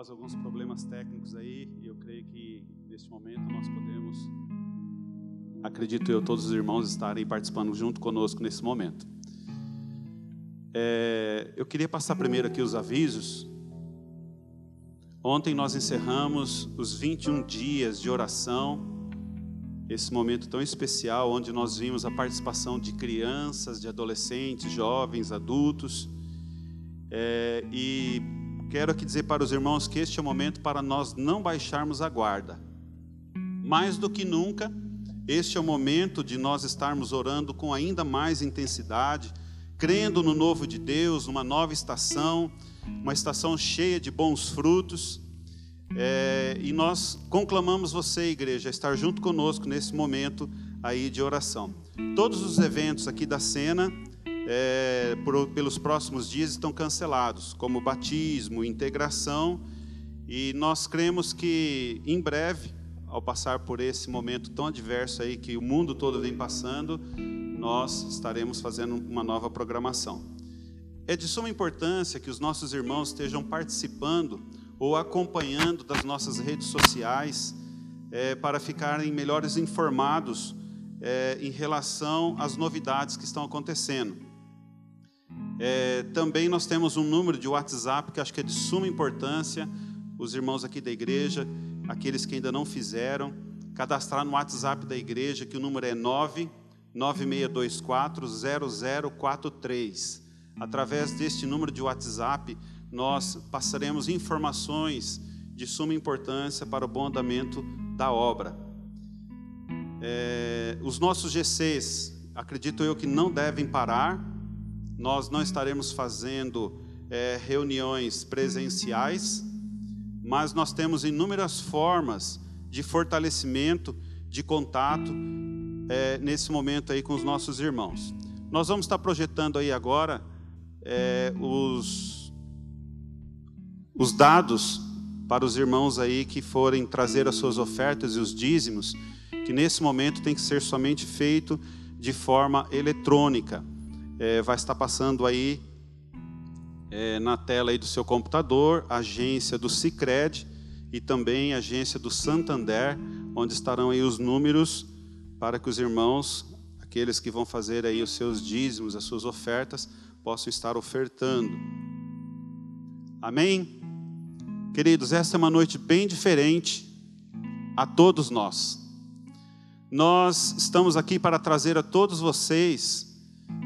após alguns problemas técnicos aí, eu creio que neste momento nós podemos, acredito eu, todos os irmãos estarem participando junto conosco nesse momento. É, eu queria passar primeiro aqui os avisos. Ontem nós encerramos os 21 dias de oração, esse momento tão especial, onde nós vimos a participação de crianças, de adolescentes, jovens, adultos. É, e quero aqui dizer para os irmãos que este é o momento para nós não baixarmos a guarda. Mais do que nunca, este é o momento de nós estarmos orando com ainda mais intensidade crendo no novo de Deus, numa nova estação, uma estação cheia de bons frutos. É, e nós conclamamos você, igreja, a estar junto conosco nesse momento aí de oração. Todos os eventos aqui da cena, é, por, pelos próximos dias, estão cancelados, como batismo, integração, e nós cremos que em breve, ao passar por esse momento tão adverso aí que o mundo todo vem passando, nós estaremos fazendo uma nova programação. É de suma importância que os nossos irmãos estejam participando ou acompanhando das nossas redes sociais é, para ficarem melhores informados é, em relação às novidades que estão acontecendo. É, também nós temos um número de WhatsApp que acho que é de suma importância. Os irmãos aqui da igreja, aqueles que ainda não fizeram, cadastrar no WhatsApp da igreja, que o número é 9 96240043. Através deste número de WhatsApp, nós passaremos informações de suma importância para o bom andamento da obra. É, os nossos GCs, acredito eu que não devem parar. Nós não estaremos fazendo é, reuniões presenciais, mas nós temos inúmeras formas de fortalecimento, de contato é, nesse momento aí com os nossos irmãos. Nós vamos estar projetando aí agora é, os, os dados para os irmãos aí que forem trazer as suas ofertas e os dízimos, que nesse momento tem que ser somente feito de forma eletrônica. É, vai estar passando aí é, na tela aí do seu computador, agência do Cicred e também agência do Santander, onde estarão aí os números para que os irmãos, aqueles que vão fazer aí os seus dízimos, as suas ofertas, possam estar ofertando. Amém? Queridos, esta é uma noite bem diferente a todos nós. Nós estamos aqui para trazer a todos vocês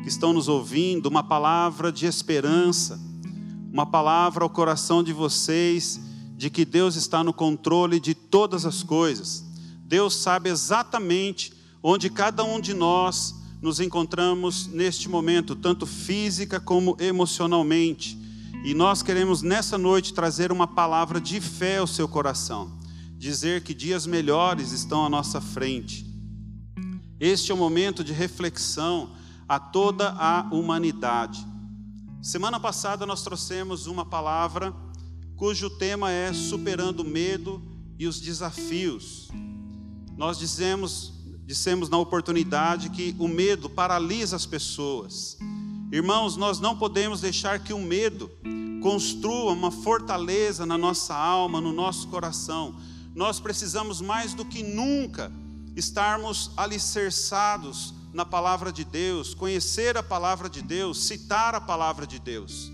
que estão nos ouvindo uma palavra de esperança, uma palavra ao coração de vocês de que Deus está no controle de todas as coisas. Deus sabe exatamente onde cada um de nós nos encontramos neste momento, tanto física como emocionalmente. E nós queremos nessa noite trazer uma palavra de fé ao seu coração, dizer que dias melhores estão à nossa frente. Este é o momento de reflexão a toda a humanidade. Semana passada nós trouxemos uma palavra cujo tema é superando o medo e os desafios. Nós dizemos dissemos na oportunidade que o medo paralisa as pessoas. Irmãos, nós não podemos deixar que o medo construa uma fortaleza na nossa alma, no nosso coração. Nós precisamos mais do que nunca estarmos alicerçados na palavra de Deus, conhecer a palavra de Deus, citar a palavra de Deus.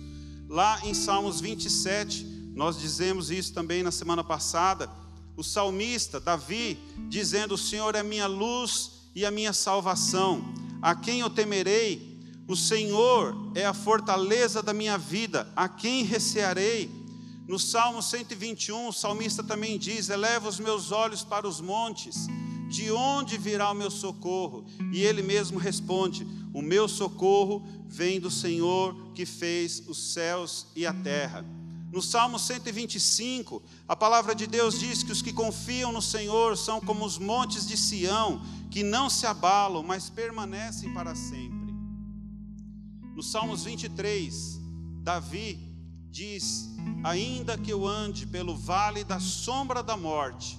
Lá em Salmos 27, nós dizemos isso também na semana passada, o salmista Davi, dizendo: O Senhor é minha luz e a minha salvação, a quem eu temerei? O Senhor é a fortaleza da minha vida, a quem recearei? No Salmo 121, o salmista também diz: Eleva os meus olhos para os montes, de onde virá o meu socorro? E ele mesmo responde: O meu socorro vem do Senhor que fez os céus e a terra. No Salmo 125, a palavra de Deus diz que os que confiam no Senhor são como os montes de Sião, que não se abalam, mas permanecem para sempre. No Salmos 23, Davi diz: Ainda que eu ande pelo vale da sombra da morte,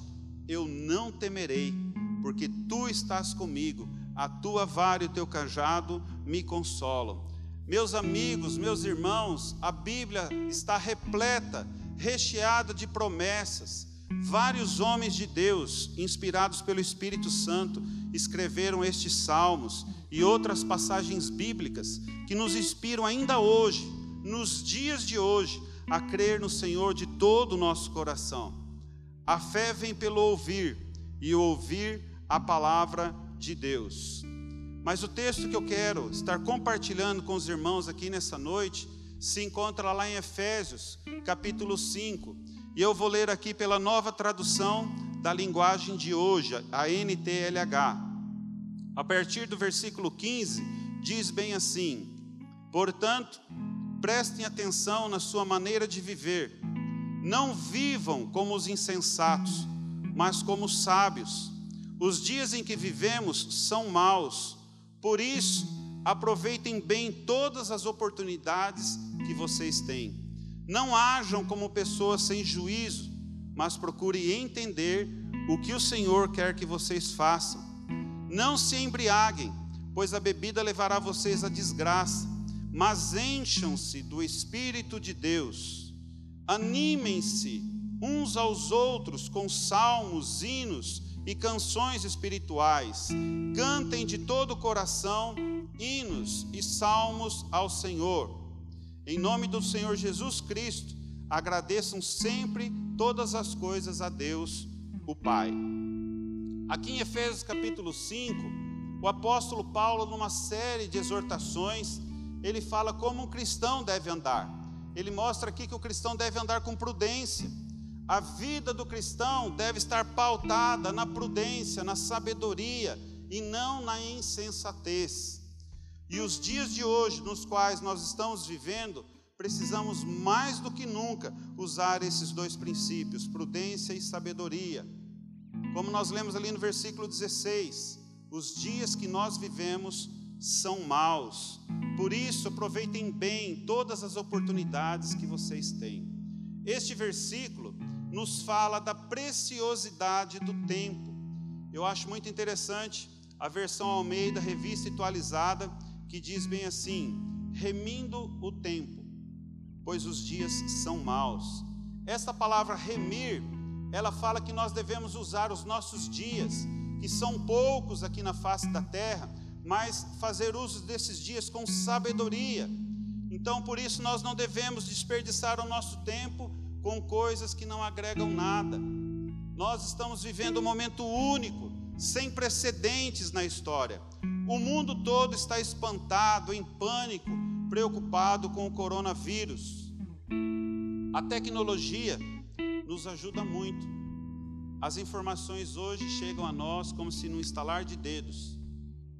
eu não temerei, porque tu estás comigo, a tua vara e o teu cajado me consolam. Meus amigos, meus irmãos, a Bíblia está repleta, recheada de promessas. Vários homens de Deus, inspirados pelo Espírito Santo, escreveram estes salmos e outras passagens bíblicas que nos inspiram ainda hoje, nos dias de hoje, a crer no Senhor de todo o nosso coração. A fé vem pelo ouvir e o ouvir a palavra de Deus. Mas o texto que eu quero estar compartilhando com os irmãos aqui nessa noite se encontra lá em Efésios, capítulo 5. E eu vou ler aqui pela nova tradução da linguagem de hoje, a NTLH. A partir do versículo 15, diz bem assim: Portanto, prestem atenção na sua maneira de viver. Não vivam como os insensatos, mas como os sábios. Os dias em que vivemos são maus por isso, aproveitem bem todas as oportunidades que vocês têm. Não ajam como pessoas sem juízo, mas procurem entender o que o Senhor quer que vocês façam. Não se embriaguem, pois a bebida levará vocês à desgraça, mas encham-se do Espírito de Deus. Animem-se uns aos outros com salmos, hinos e canções espirituais. Cantem de todo o coração hinos e salmos ao Senhor. Em nome do Senhor Jesus Cristo, agradeçam sempre todas as coisas a Deus, o Pai. Aqui em Efésios capítulo 5, o apóstolo Paulo, numa série de exortações, ele fala como um cristão deve andar. Ele mostra aqui que o cristão deve andar com prudência a vida do cristão deve estar pautada na prudência, na sabedoria e não na insensatez. E os dias de hoje, nos quais nós estamos vivendo, precisamos mais do que nunca usar esses dois princípios, prudência e sabedoria. Como nós lemos ali no versículo 16, os dias que nós vivemos são maus. Por isso, aproveitem bem todas as oportunidades que vocês têm. Este versículo nos fala da preciosidade do tempo. Eu acho muito interessante a versão Almeida, revista atualizada, que diz bem assim: remindo o tempo, pois os dias são maus. Esta palavra remir, ela fala que nós devemos usar os nossos dias, que são poucos aqui na face da terra, mas fazer uso desses dias com sabedoria. Então, por isso, nós não devemos desperdiçar o nosso tempo com coisas que não agregam nada. Nós estamos vivendo um momento único, sem precedentes na história. O mundo todo está espantado, em pânico, preocupado com o coronavírus. A tecnologia nos ajuda muito. As informações hoje chegam a nós como se no instalar de dedos.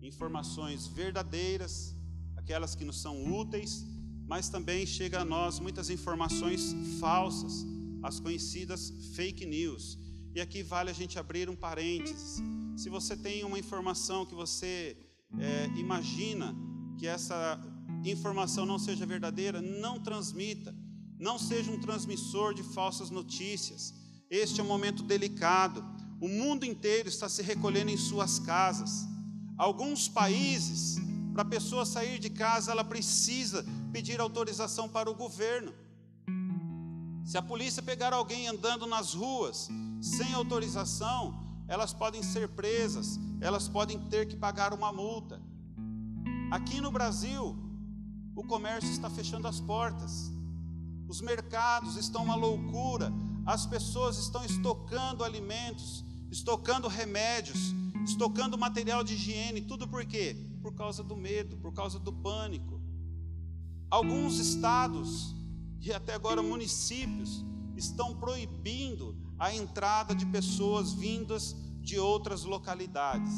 Informações verdadeiras, aquelas que nos são úteis mas também chega a nós muitas informações falsas, as conhecidas fake news. E aqui vale a gente abrir um parênteses. Se você tem uma informação que você é, imagina que essa informação não seja verdadeira, não transmita. Não seja um transmissor de falsas notícias. Este é um momento delicado. O mundo inteiro está se recolhendo em suas casas. Alguns países, para a pessoa sair de casa, ela precisa pedir autorização para o governo. Se a polícia pegar alguém andando nas ruas sem autorização, elas podem ser presas, elas podem ter que pagar uma multa. Aqui no Brasil, o comércio está fechando as portas, os mercados estão uma loucura, as pessoas estão estocando alimentos, estocando remédios, estocando material de higiene, tudo por quê? Por causa do medo, por causa do pânico. Alguns estados e até agora municípios estão proibindo a entrada de pessoas vindas de outras localidades.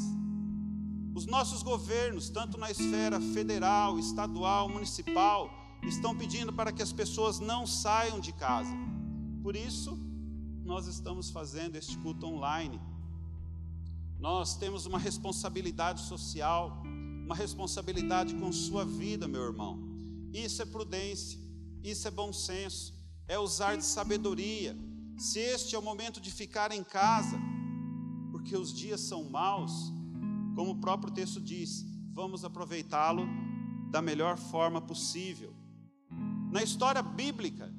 Os nossos governos, tanto na esfera federal, estadual, municipal, estão pedindo para que as pessoas não saiam de casa. Por isso, nós estamos fazendo este culto online. Nós temos uma responsabilidade social, uma responsabilidade com sua vida, meu irmão. Isso é prudência, isso é bom senso, é usar de sabedoria. Se este é o momento de ficar em casa, porque os dias são maus, como o próprio texto diz, vamos aproveitá-lo da melhor forma possível. Na história bíblica,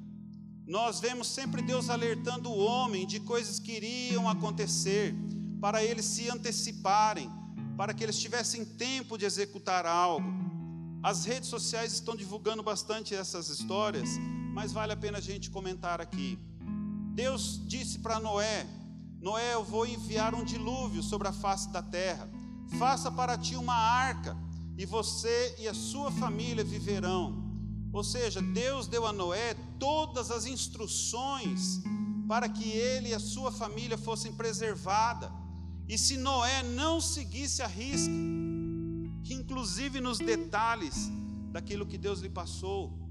nós vemos sempre Deus alertando o homem de coisas que iriam acontecer, para eles se anteciparem, para que eles tivessem tempo de executar algo. As redes sociais estão divulgando bastante essas histórias, mas vale a pena a gente comentar aqui. Deus disse para Noé: Noé, eu vou enviar um dilúvio sobre a face da terra. Faça para ti uma arca, e você e a sua família viverão. Ou seja, Deus deu a Noé todas as instruções para que ele e a sua família fossem preservadas. E se Noé não seguisse a risca, inclusive nos detalhes daquilo que Deus lhe passou,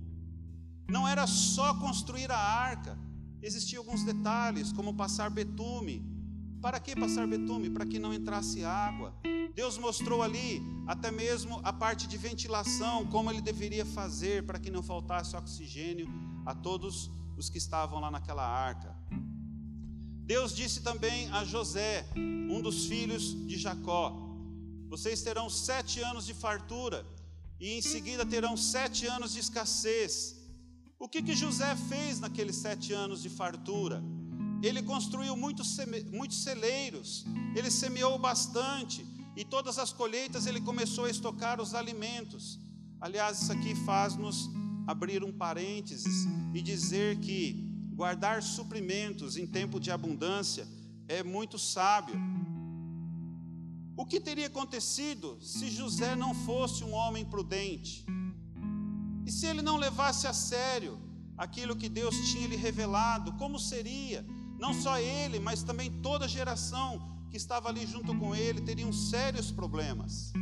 não era só construir a arca, existiam alguns detalhes, como passar betume. Para que passar betume? Para que não entrasse água. Deus mostrou ali até mesmo a parte de ventilação, como ele deveria fazer para que não faltasse oxigênio a todos os que estavam lá naquela arca. Deus disse também a José, um dos filhos de Jacó: Vocês terão sete anos de fartura e em seguida terão sete anos de escassez. O que, que José fez naqueles sete anos de fartura? Ele construiu muitos, muitos celeiros, ele semeou bastante, e todas as colheitas ele começou a estocar os alimentos. Aliás, isso aqui faz-nos abrir um parênteses e dizer que guardar suprimentos em tempo de abundância é muito sábio. O que teria acontecido se José não fosse um homem prudente? E se ele não levasse a sério aquilo que Deus tinha lhe revelado, como seria? Não só ele, mas também toda a geração que estava ali junto com ele teriam sérios problemas.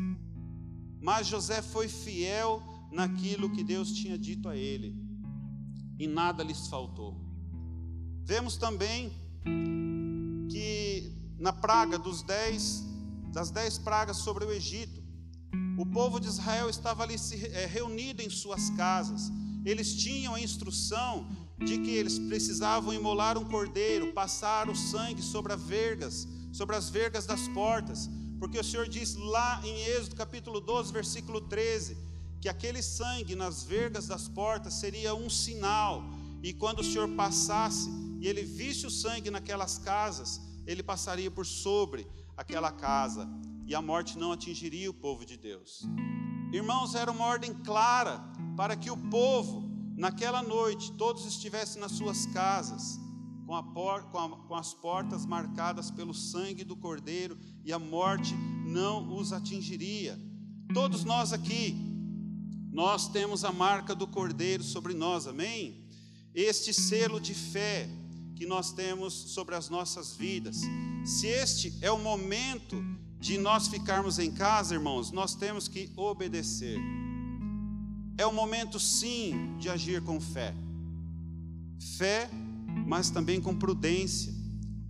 Mas José foi fiel naquilo que Deus tinha dito a ele, e nada lhes faltou. Vemos também que na praga dos dez, das dez pragas sobre o Egito, o povo de Israel estava ali se, é, reunido em suas casas. Eles tinham a instrução de que eles precisavam imolar um cordeiro, passar o sangue sobre as vergas, sobre as vergas das portas, porque o Senhor diz lá em Êxodo capítulo 12, versículo 13, que aquele sangue nas vergas das portas seria um sinal, e quando o Senhor passasse, e ele visse o sangue naquelas casas, ele passaria por sobre aquela casa e a morte não atingiria o povo de Deus. Irmãos, era uma ordem clara para que o povo, naquela noite, todos estivessem nas suas casas, com, por, com, a, com as portas marcadas pelo sangue do Cordeiro, e a morte não os atingiria. Todos nós aqui, nós temos a marca do Cordeiro sobre nós, amém? Este selo de fé, que nós temos sobre as nossas vidas. Se este é o momento de nós ficarmos em casa, irmãos, nós temos que obedecer. É o momento, sim, de agir com fé. Fé, mas também com prudência.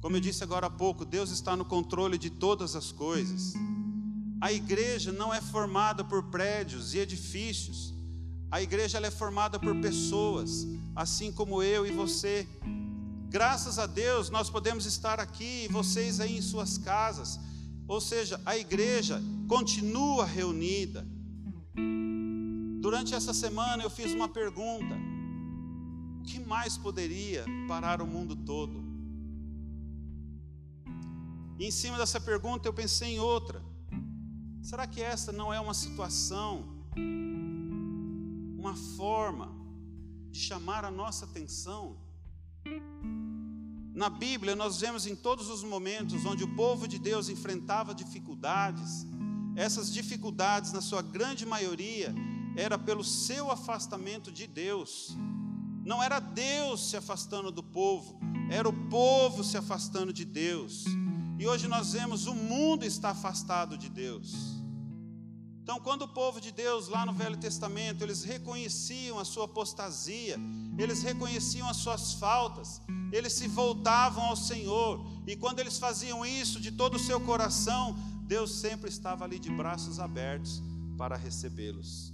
Como eu disse agora há pouco, Deus está no controle de todas as coisas. A igreja não é formada por prédios e edifícios. A igreja é formada por pessoas, assim como eu e você. Graças a Deus nós podemos estar aqui, vocês aí em suas casas. Ou seja, a igreja continua reunida. Durante essa semana eu fiz uma pergunta: o que mais poderia parar o mundo todo? E em cima dessa pergunta eu pensei em outra. Será que essa não é uma situação, uma forma de chamar a nossa atenção? Na Bíblia, nós vemos em todos os momentos onde o povo de Deus enfrentava dificuldades, essas dificuldades, na sua grande maioria, era pelo seu afastamento de Deus. Não era Deus se afastando do povo, era o povo se afastando de Deus. E hoje nós vemos o mundo está afastado de Deus. Então, quando o povo de Deus, lá no Velho Testamento, eles reconheciam a sua apostasia, eles reconheciam as suas faltas, eles se voltavam ao Senhor, e quando eles faziam isso de todo o seu coração, Deus sempre estava ali de braços abertos para recebê-los.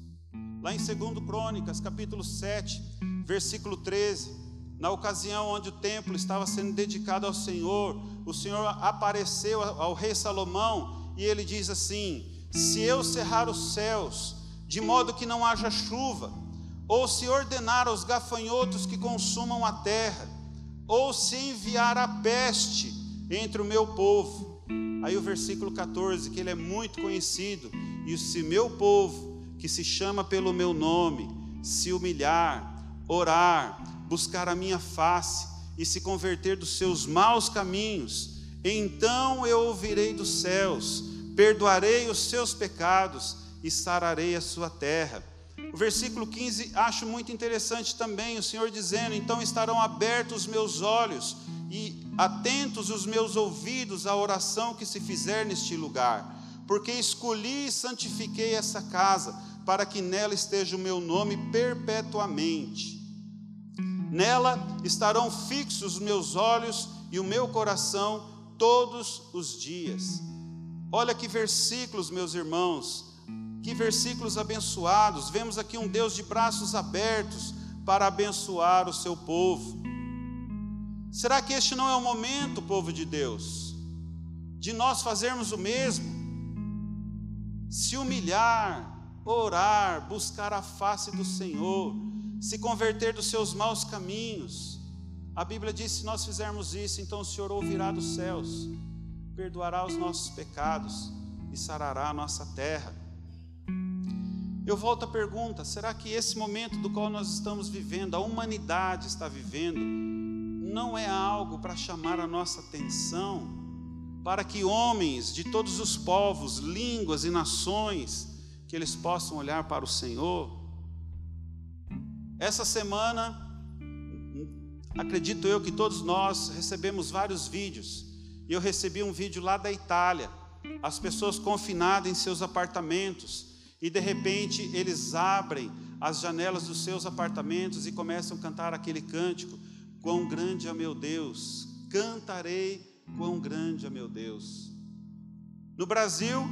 Lá em 2 Crônicas, capítulo 7, versículo 13, na ocasião onde o templo estava sendo dedicado ao Senhor, o Senhor apareceu ao rei Salomão e ele diz assim: se eu cerrar os céus, de modo que não haja chuva, ou se ordenar aos gafanhotos que consumam a terra, ou se enviar a peste entre o meu povo. Aí o versículo 14, que ele é muito conhecido, e se meu povo, que se chama pelo meu nome, se humilhar, orar, buscar a minha face e se converter dos seus maus caminhos, então eu ouvirei dos céus, perdoarei os seus pecados e sararei a sua terra. O versículo 15 acho muito interessante também, o Senhor dizendo: Então estarão abertos os meus olhos e atentos os meus ouvidos à oração que se fizer neste lugar, porque escolhi e santifiquei essa casa, para que nela esteja o meu nome perpetuamente. Nela estarão fixos os meus olhos e o meu coração todos os dias. Olha que versículos, meus irmãos, que versículos abençoados. Vemos aqui um Deus de braços abertos para abençoar o seu povo. Será que este não é o momento, povo de Deus, de nós fazermos o mesmo? Se humilhar, orar, buscar a face do Senhor, se converter dos seus maus caminhos. A Bíblia diz: se nós fizermos isso, então o Senhor ouvirá dos céus, perdoará os nossos pecados e sarará a nossa terra. Eu volto à pergunta: será que esse momento do qual nós estamos vivendo, a humanidade está vivendo, não é algo para chamar a nossa atenção, para que homens de todos os povos, línguas e nações, que eles possam olhar para o Senhor? Essa semana, acredito eu que todos nós recebemos vários vídeos. E eu recebi um vídeo lá da Itália, as pessoas confinadas em seus apartamentos, e de repente eles abrem as janelas dos seus apartamentos e começam a cantar aquele cântico: Quão grande é meu Deus, cantarei quão grande é meu Deus. No Brasil,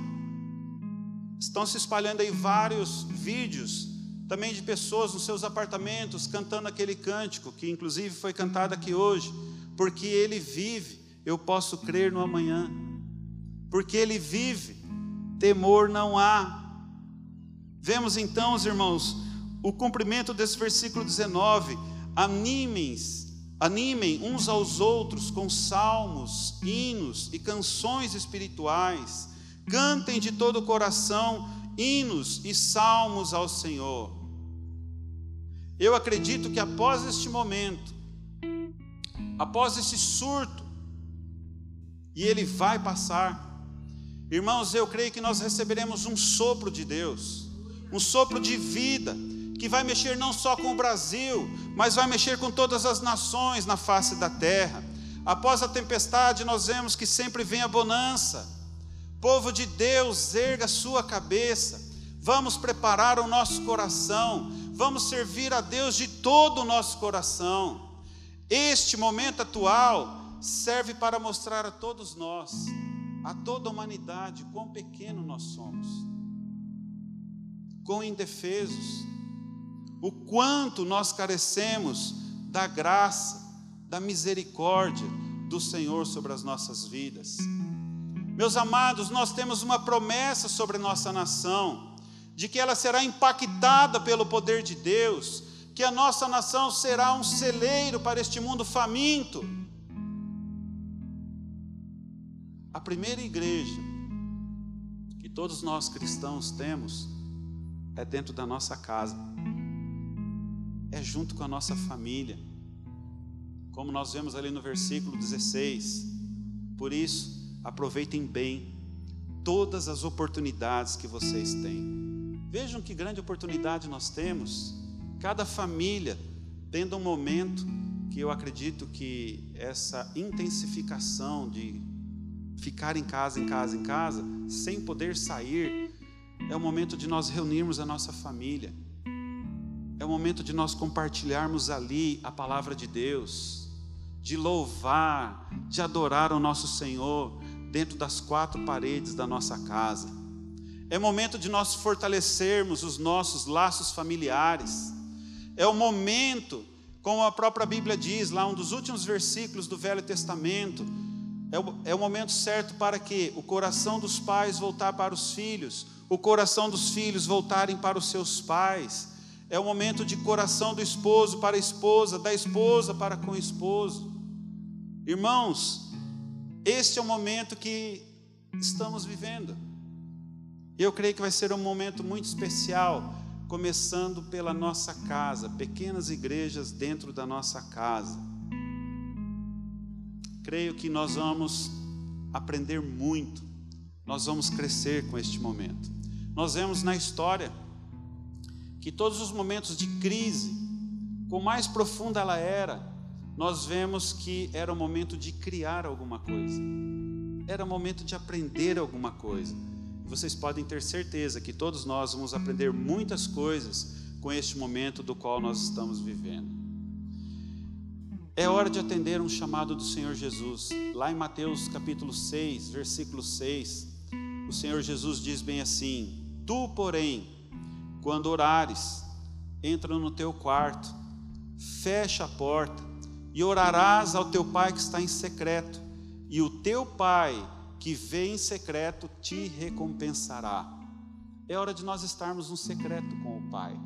estão se espalhando aí vários vídeos também de pessoas nos seus apartamentos cantando aquele cântico, que inclusive foi cantado aqui hoje, porque ele vive, eu posso crer no amanhã, porque ele vive, temor não há. Vemos então, os irmãos, o cumprimento desse versículo 19: animem, animem uns aos outros com salmos, hinos e canções espirituais, cantem de todo o coração hinos e salmos ao Senhor. Eu acredito que após este momento, após esse surto, e ele vai passar, irmãos, eu creio que nós receberemos um sopro de Deus, um sopro de vida, que vai mexer não só com o Brasil, mas vai mexer com todas as nações na face da terra. Após a tempestade, nós vemos que sempre vem a bonança. Povo de Deus, erga sua cabeça. Vamos preparar o nosso coração vamos servir a Deus de todo o nosso coração. Este momento atual serve para mostrar a todos nós, a toda a humanidade, quão pequeno nós somos, quão indefesos, o quanto nós carecemos da graça, da misericórdia do Senhor sobre as nossas vidas. Meus amados, nós temos uma promessa sobre nossa nação de que ela será impactada pelo poder de Deus, que a nossa nação será um celeiro para este mundo faminto. A primeira igreja que todos nós cristãos temos é dentro da nossa casa, é junto com a nossa família, como nós vemos ali no versículo 16. Por isso, aproveitem bem todas as oportunidades que vocês têm. Vejam que grande oportunidade nós temos. Cada família tendo um momento que eu acredito que essa intensificação de ficar em casa, em casa, em casa, sem poder sair, é o momento de nós reunirmos a nossa família. É o momento de nós compartilharmos ali a palavra de Deus, de louvar, de adorar o nosso Senhor dentro das quatro paredes da nossa casa. É momento de nós fortalecermos os nossos laços familiares. É o momento, como a própria Bíblia diz, lá um dos últimos versículos do Velho Testamento, é o, é o momento certo para que o coração dos pais voltar para os filhos, o coração dos filhos voltarem para os seus pais. É o momento de coração do esposo para a esposa, da esposa para com o esposo. Irmãos, este é o momento que estamos vivendo. Eu creio que vai ser um momento muito especial, começando pela nossa casa, pequenas igrejas dentro da nossa casa. Creio que nós vamos aprender muito, nós vamos crescer com este momento. Nós vemos na história que todos os momentos de crise, com mais profunda ela era, nós vemos que era o momento de criar alguma coisa, era o momento de aprender alguma coisa. Vocês podem ter certeza que todos nós vamos aprender muitas coisas com este momento do qual nós estamos vivendo. É hora de atender um chamado do Senhor Jesus. Lá em Mateus capítulo 6, versículo 6, o Senhor Jesus diz bem assim: Tu, porém, quando orares, entra no teu quarto, fecha a porta e orarás ao teu pai que está em secreto, e o teu pai que vê em secreto te recompensará. É hora de nós estarmos no secreto com o Pai.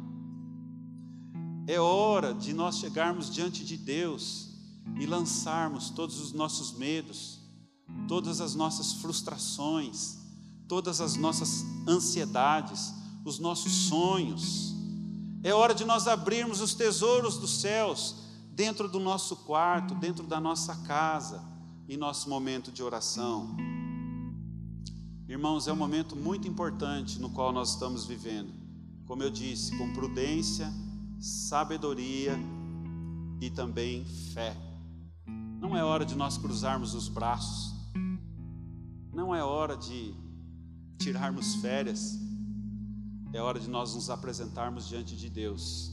É hora de nós chegarmos diante de Deus e lançarmos todos os nossos medos, todas as nossas frustrações, todas as nossas ansiedades, os nossos sonhos. É hora de nós abrirmos os tesouros dos céus dentro do nosso quarto, dentro da nossa casa, em nosso momento de oração. Irmãos, é um momento muito importante no qual nós estamos vivendo. Como eu disse, com prudência, sabedoria e também fé. Não é hora de nós cruzarmos os braços. Não é hora de tirarmos férias. É hora de nós nos apresentarmos diante de Deus,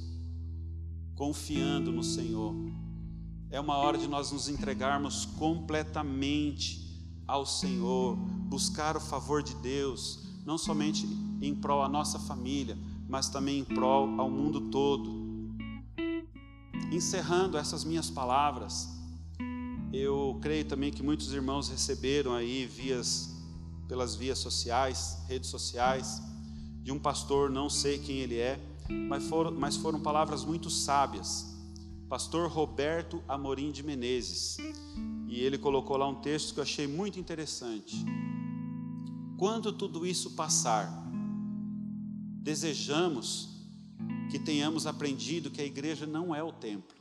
confiando no Senhor. É uma hora de nós nos entregarmos completamente ao Senhor, buscar o favor de Deus, não somente em prol à nossa família, mas também em prol ao mundo todo. Encerrando essas minhas palavras, eu creio também que muitos irmãos receberam aí vias pelas vias sociais, redes sociais, de um pastor, não sei quem ele é, mas foram, mas foram palavras muito sábias. Pastor Roberto Amorim de Menezes. E ele colocou lá um texto que eu achei muito interessante. Quando tudo isso passar, desejamos que tenhamos aprendido que a igreja não é o templo,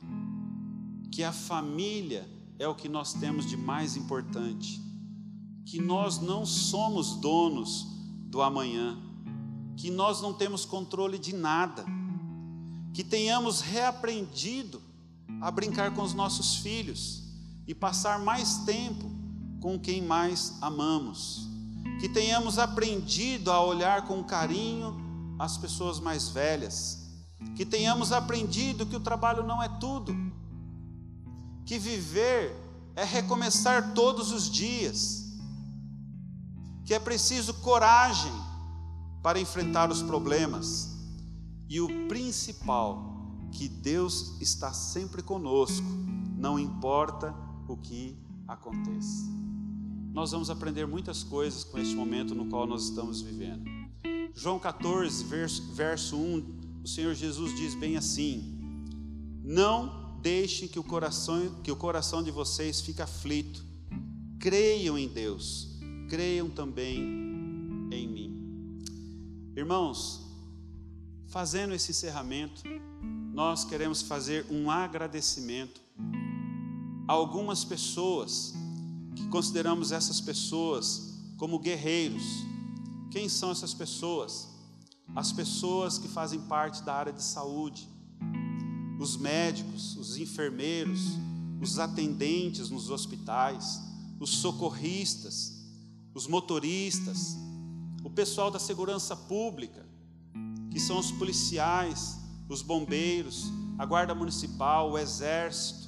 que a família é o que nós temos de mais importante, que nós não somos donos do amanhã, que nós não temos controle de nada, que tenhamos reaprendido a brincar com os nossos filhos e passar mais tempo com quem mais amamos. Que tenhamos aprendido a olhar com carinho as pessoas mais velhas. Que tenhamos aprendido que o trabalho não é tudo. Que viver é recomeçar todos os dias. Que é preciso coragem para enfrentar os problemas. E o principal, que Deus está sempre conosco, não importa o que aconteça. Nós vamos aprender muitas coisas com este momento no qual nós estamos vivendo. João 14, verso, verso 1, o Senhor Jesus diz bem assim: Não deixem que o coração, que o coração de vocês fique aflito. Creiam em Deus, creiam também em mim. Irmãos, fazendo esse encerramento, nós queremos fazer um agradecimento algumas pessoas que consideramos essas pessoas como guerreiros. Quem são essas pessoas? As pessoas que fazem parte da área de saúde, os médicos, os enfermeiros, os atendentes nos hospitais, os socorristas, os motoristas, o pessoal da segurança pública, que são os policiais, os bombeiros, a guarda municipal, o exército,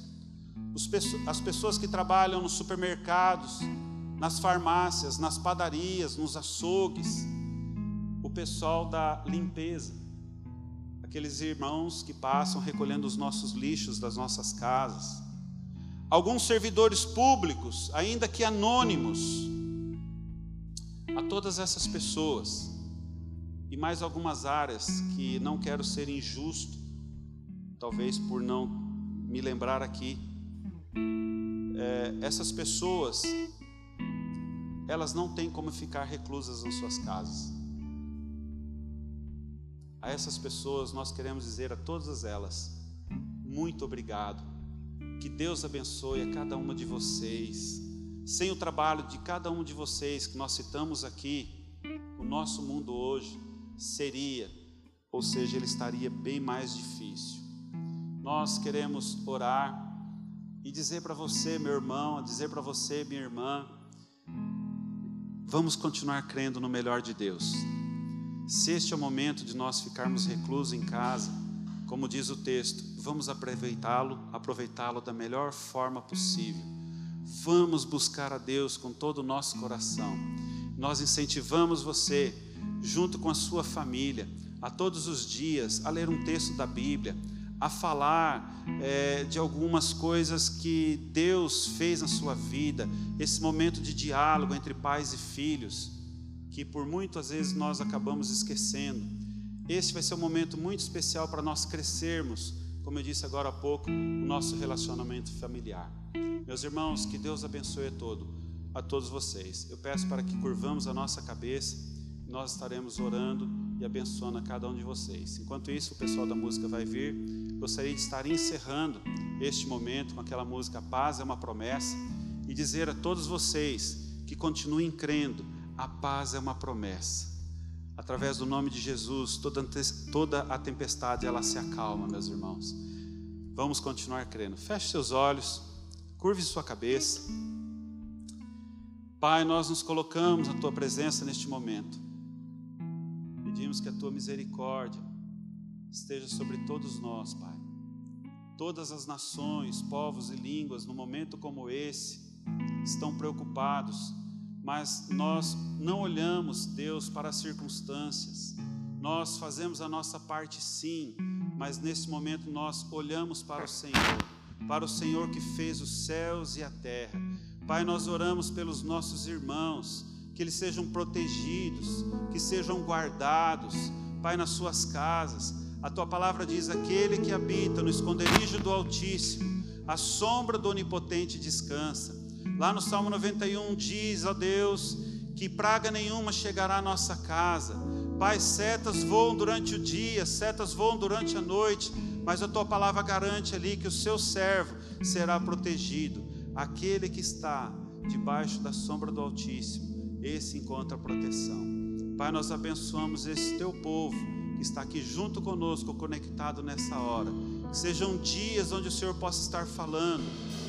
as pessoas que trabalham nos supermercados, nas farmácias, nas padarias, nos açougues, o pessoal da limpeza, aqueles irmãos que passam recolhendo os nossos lixos das nossas casas, alguns servidores públicos, ainda que anônimos, a todas essas pessoas, e mais algumas áreas que não quero ser injusto, talvez por não me lembrar aqui. É, essas pessoas, elas não têm como ficar reclusas nas suas casas. A essas pessoas nós queremos dizer a todas elas: muito obrigado. Que Deus abençoe a cada uma de vocês. Sem o trabalho de cada um de vocês que nós citamos aqui, o nosso mundo hoje seria, ou seja, ele estaria bem mais difícil. Nós queremos orar e dizer para você, meu irmão, dizer para você, minha irmã, vamos continuar crendo no melhor de Deus. Se este é o momento de nós ficarmos reclusos em casa, como diz o texto, vamos aproveitá-lo, aproveitá-lo da melhor forma possível. Vamos buscar a Deus com todo o nosso coração. Nós incentivamos você, junto com a sua família, a todos os dias, a ler um texto da Bíblia, a falar é, de algumas coisas que Deus fez na sua vida, esse momento de diálogo entre pais e filhos que por muitas vezes nós acabamos esquecendo. Esse vai ser um momento muito especial para nós crescermos, como eu disse agora há pouco, o nosso relacionamento familiar. Meus irmãos, que Deus abençoe a todo, a todos vocês. Eu peço para que curvamos a nossa cabeça, nós estaremos orando e abençoando a cada um de vocês. Enquanto isso, o pessoal da música vai vir. Gostaria de estar encerrando este momento com aquela música Paz é uma promessa e dizer a todos vocês que continuem crendo a paz é uma promessa. Através do nome de Jesus, toda, toda a tempestade ela se acalma, meus irmãos. Vamos continuar crendo. Feche seus olhos, curve sua cabeça. Pai, nós nos colocamos na tua presença neste momento. Pedimos que a tua misericórdia esteja sobre todos nós, Pai. Todas as nações, povos e línguas, no momento como esse, estão preocupados mas nós não olhamos, Deus, para as circunstâncias. Nós fazemos a nossa parte sim, mas nesse momento nós olhamos para o Senhor, para o Senhor que fez os céus e a terra. Pai, nós oramos pelos nossos irmãos, que eles sejam protegidos, que sejam guardados, Pai, nas suas casas. A tua palavra diz: aquele que habita no esconderijo do Altíssimo, a sombra do Onipotente descansa. Lá no Salmo 91 diz, ó Deus, que praga nenhuma chegará à nossa casa. Pai, setas voam durante o dia, setas voam durante a noite, mas a tua palavra garante ali que o seu servo será protegido. Aquele que está debaixo da sombra do Altíssimo, esse encontra proteção. Pai, nós abençoamos esse teu povo que está aqui junto conosco, conectado nessa hora. Que sejam dias onde o Senhor possa estar falando,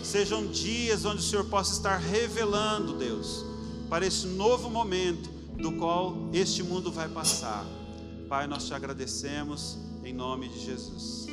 Sejam dias onde o Senhor possa estar revelando, Deus, para esse novo momento do qual este mundo vai passar. Pai, nós te agradecemos em nome de Jesus.